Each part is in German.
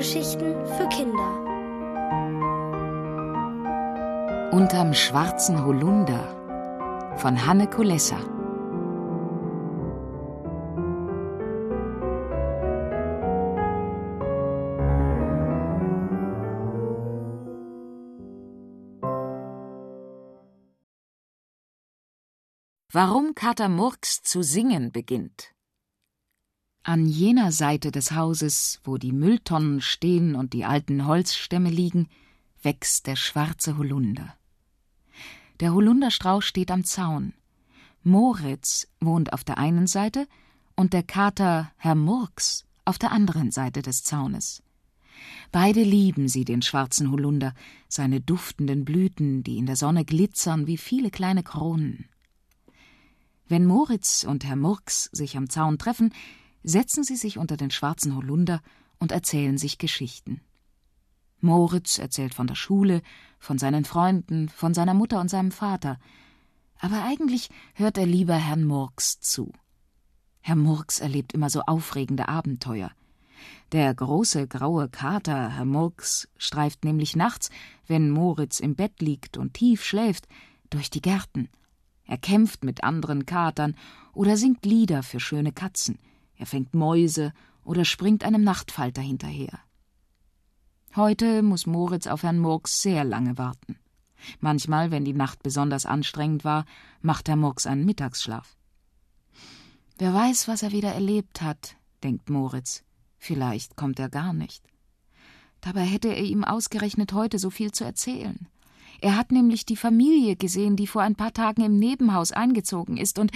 Hörgeschichten für Kinder. Unterm schwarzen Holunder von Hanne Kulessa. Warum Kater Murks zu singen beginnt. An jener Seite des Hauses, wo die Mülltonnen stehen und die alten Holzstämme liegen, wächst der schwarze Holunder. Der Holunderstrauch steht am Zaun. Moritz wohnt auf der einen Seite und der Kater Herr Murks auf der anderen Seite des Zaunes. Beide lieben sie den schwarzen Holunder, seine duftenden Blüten, die in der Sonne glitzern wie viele kleine Kronen. Wenn Moritz und Herr Murks sich am Zaun treffen, setzen sie sich unter den schwarzen Holunder und erzählen sich Geschichten. Moritz erzählt von der Schule, von seinen Freunden, von seiner Mutter und seinem Vater. Aber eigentlich hört er lieber Herrn Murks zu. Herr Murks erlebt immer so aufregende Abenteuer. Der große graue Kater, Herr Murks, streift nämlich nachts, wenn Moritz im Bett liegt und tief schläft, durch die Gärten. Er kämpft mit anderen Katern oder singt Lieder für schöne Katzen. Er fängt Mäuse oder springt einem Nachtfalter hinterher. Heute muss Moritz auf Herrn Murks sehr lange warten. Manchmal, wenn die Nacht besonders anstrengend war, macht Herr Murks einen Mittagsschlaf. Wer weiß, was er wieder erlebt hat, denkt Moritz. Vielleicht kommt er gar nicht. Dabei hätte er ihm ausgerechnet heute so viel zu erzählen. Er hat nämlich die Familie gesehen, die vor ein paar Tagen im Nebenhaus eingezogen ist, und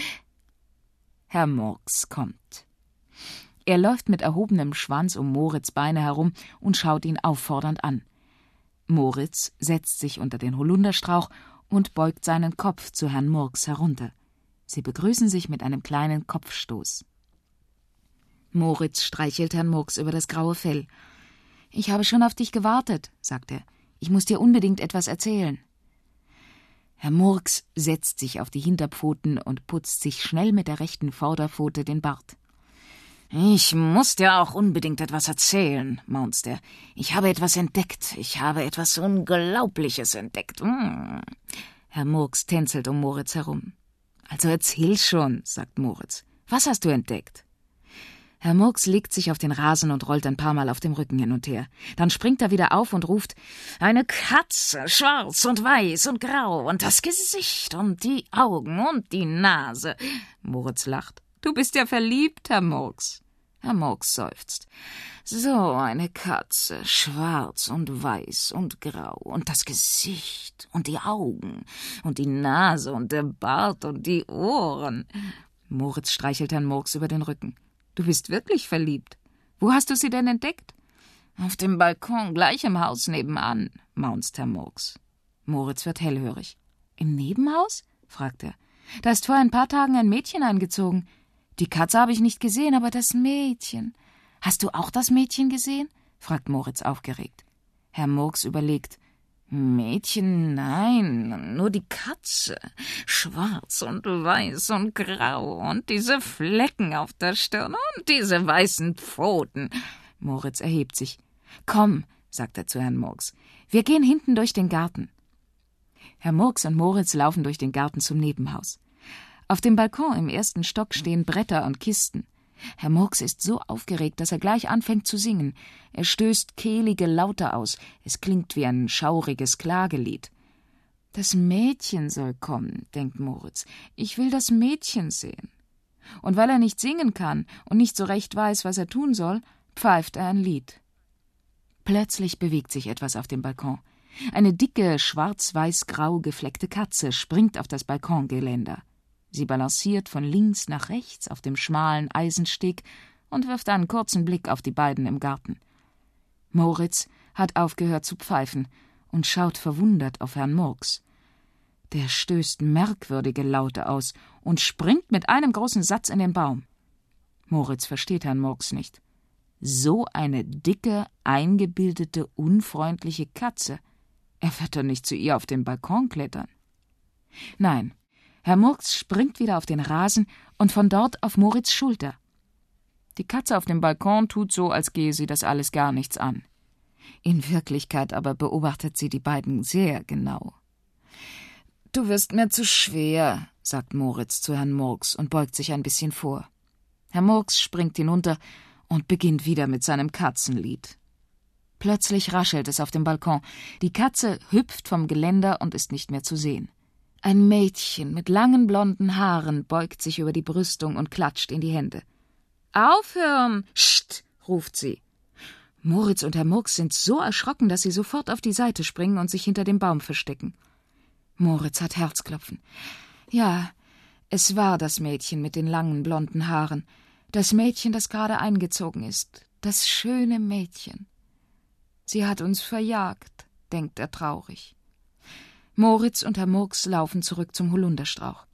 Herr Murks kommt. Er läuft mit erhobenem Schwanz um Moritz Beine herum und schaut ihn auffordernd an. Moritz setzt sich unter den Holunderstrauch und beugt seinen Kopf zu Herrn Murks herunter. Sie begrüßen sich mit einem kleinen Kopfstoß. Moritz streichelt Herrn Murks über das graue Fell. Ich habe schon auf dich gewartet, sagt er. Ich muss dir unbedingt etwas erzählen. Herr Murks setzt sich auf die Hinterpfoten und putzt sich schnell mit der rechten Vorderpfote den Bart. Ich muss dir auch unbedingt etwas erzählen, maunzt er. Ich habe etwas entdeckt. Ich habe etwas Unglaubliches entdeckt. Hm. Herr Murks tänzelt um Moritz herum. Also erzähl schon, sagt Moritz. Was hast du entdeckt? Herr Murks legt sich auf den Rasen und rollt ein paar Mal auf dem Rücken hin und her. Dann springt er wieder auf und ruft Eine Katze, schwarz und weiß und grau, und das Gesicht und die Augen und die Nase. Moritz lacht. Du bist ja verliebt, Herr Murks. Herr Murks seufzt. So eine Katze, schwarz und weiß und grau, und das Gesicht und die Augen und die Nase und der Bart und die Ohren. Moritz streichelt Herrn Murks über den Rücken. Du bist wirklich verliebt. Wo hast du sie denn entdeckt? Auf dem Balkon, gleich im Haus nebenan, maunzt Herr Murks. Moritz wird hellhörig. Im Nebenhaus? fragt er. Da ist vor ein paar Tagen ein Mädchen eingezogen. Die Katze habe ich nicht gesehen, aber das Mädchen. Hast du auch das Mädchen gesehen? fragt Moritz aufgeregt. Herr Murks überlegt. Mädchen, nein, nur die Katze. Schwarz und weiß und grau und diese Flecken auf der Stirn und diese weißen Pfoten. Moritz erhebt sich. Komm, sagt er zu Herrn Murks. Wir gehen hinten durch den Garten. Herr Murks und Moritz laufen durch den Garten zum Nebenhaus. Auf dem Balkon im ersten Stock stehen Bretter und Kisten. Herr Murks ist so aufgeregt, dass er gleich anfängt zu singen. Er stößt kehlige Laute aus. Es klingt wie ein schauriges Klagelied. Das Mädchen soll kommen, denkt Moritz. Ich will das Mädchen sehen. Und weil er nicht singen kann und nicht so recht weiß, was er tun soll, pfeift er ein Lied. Plötzlich bewegt sich etwas auf dem Balkon. Eine dicke, schwarz-weiß-grau gefleckte Katze springt auf das Balkongeländer. Sie balanciert von links nach rechts auf dem schmalen Eisensteg und wirft einen kurzen Blick auf die beiden im Garten. Moritz hat aufgehört zu pfeifen und schaut verwundert auf Herrn Murks. Der stößt merkwürdige Laute aus und springt mit einem großen Satz in den Baum. Moritz versteht Herrn Murks nicht. So eine dicke, eingebildete, unfreundliche Katze. Er wird doch nicht zu ihr auf den Balkon klettern. Nein, Herr Murks springt wieder auf den Rasen und von dort auf Moritz Schulter. Die Katze auf dem Balkon tut so, als gehe sie das alles gar nichts an. In Wirklichkeit aber beobachtet sie die beiden sehr genau. Du wirst mir zu schwer, sagt Moritz zu Herrn Murks und beugt sich ein bisschen vor. Herr Murks springt hinunter und beginnt wieder mit seinem Katzenlied. Plötzlich raschelt es auf dem Balkon. Die Katze hüpft vom Geländer und ist nicht mehr zu sehen. Ein Mädchen mit langen blonden Haaren beugt sich über die Brüstung und klatscht in die Hände. Aufhören! Scht! ruft sie. Moritz und Herr Murks sind so erschrocken, dass sie sofort auf die Seite springen und sich hinter dem Baum verstecken. Moritz hat Herzklopfen. Ja, es war das Mädchen mit den langen blonden Haaren, das Mädchen, das gerade eingezogen ist, das schöne Mädchen. Sie hat uns verjagt, denkt er traurig. Moritz und Herr Murks laufen zurück zum Holunderstrauch.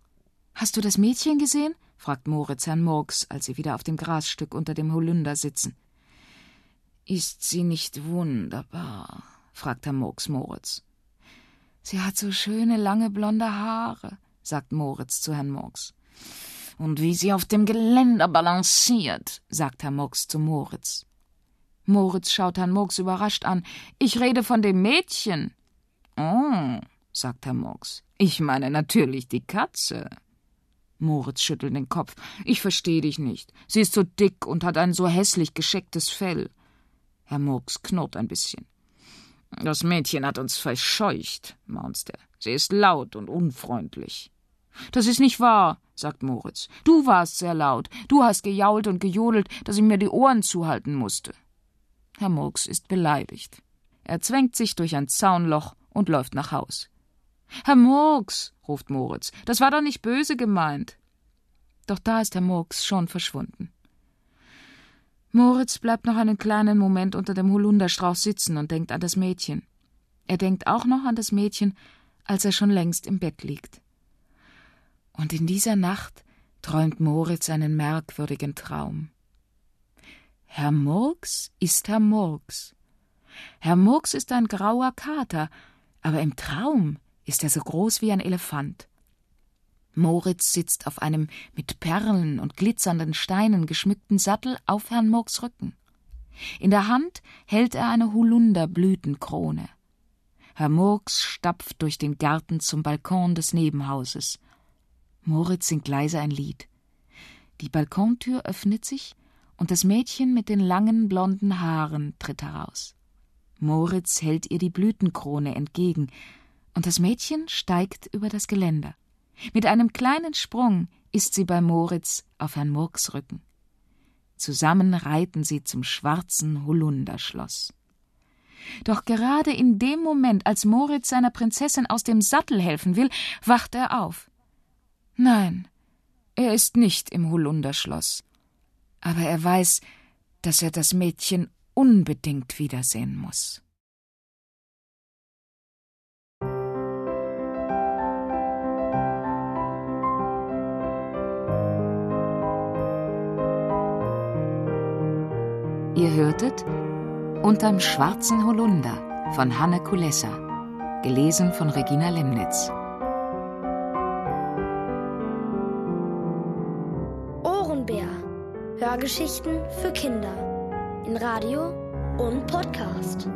Hast du das Mädchen gesehen? fragt Moritz Herrn Murks, als sie wieder auf dem Grasstück unter dem Holunder sitzen. Ist sie nicht wunderbar? fragt Herr Murks Moritz. Sie hat so schöne lange blonde Haare, sagt Moritz zu Herrn Murks. Und wie sie auf dem Geländer balanciert, sagt Herr Murks zu Moritz. Moritz schaut Herrn Murks überrascht an. Ich rede von dem Mädchen. Oh, sagt Herr Murks. Ich meine natürlich die Katze. Moritz schüttelt den Kopf. Ich verstehe dich nicht. Sie ist so dick und hat ein so hässlich geschecktes Fell. Herr Murks knurrt ein bisschen. Das Mädchen hat uns verscheucht, maunzt er. Sie ist laut und unfreundlich. Das ist nicht wahr, sagt Moritz. Du warst sehr laut. Du hast gejault und gejodelt, dass ich mir die Ohren zuhalten musste. Herr Murks ist beleidigt. Er zwängt sich durch ein Zaunloch und läuft nach Haus. Herr Murks, ruft Moritz, das war doch nicht böse gemeint. Doch da ist Herr Murks schon verschwunden. Moritz bleibt noch einen kleinen Moment unter dem Holunderstrauch sitzen und denkt an das Mädchen. Er denkt auch noch an das Mädchen, als er schon längst im Bett liegt. Und in dieser Nacht träumt Moritz einen merkwürdigen Traum. Herr Murks ist Herr Murks. Herr Murks ist ein grauer Kater, aber im Traum ist er so groß wie ein Elefant. Moritz sitzt auf einem mit Perlen und glitzernden Steinen geschmückten Sattel auf Herrn Murks Rücken. In der Hand hält er eine Holunderblütenkrone. Herr Murks stapft durch den Garten zum Balkon des Nebenhauses. Moritz singt leise ein Lied. Die Balkontür öffnet sich und das Mädchen mit den langen blonden Haaren tritt heraus. Moritz hält ihr die Blütenkrone entgegen, und das Mädchen steigt über das Geländer. Mit einem kleinen Sprung ist sie bei Moritz auf Herrn Murks Rücken. Zusammen reiten sie zum schwarzen Holunderschloss. Doch gerade in dem Moment, als Moritz seiner Prinzessin aus dem Sattel helfen will, wacht er auf. Nein, er ist nicht im Holunderschloss aber er weiß, dass er das Mädchen unbedingt wiedersehen muss. Ihr hörtet Unterm schwarzen Holunder von Hanne Kulessa, gelesen von Regina Lemnitz. Hörgeschichten für Kinder in Radio und Podcast.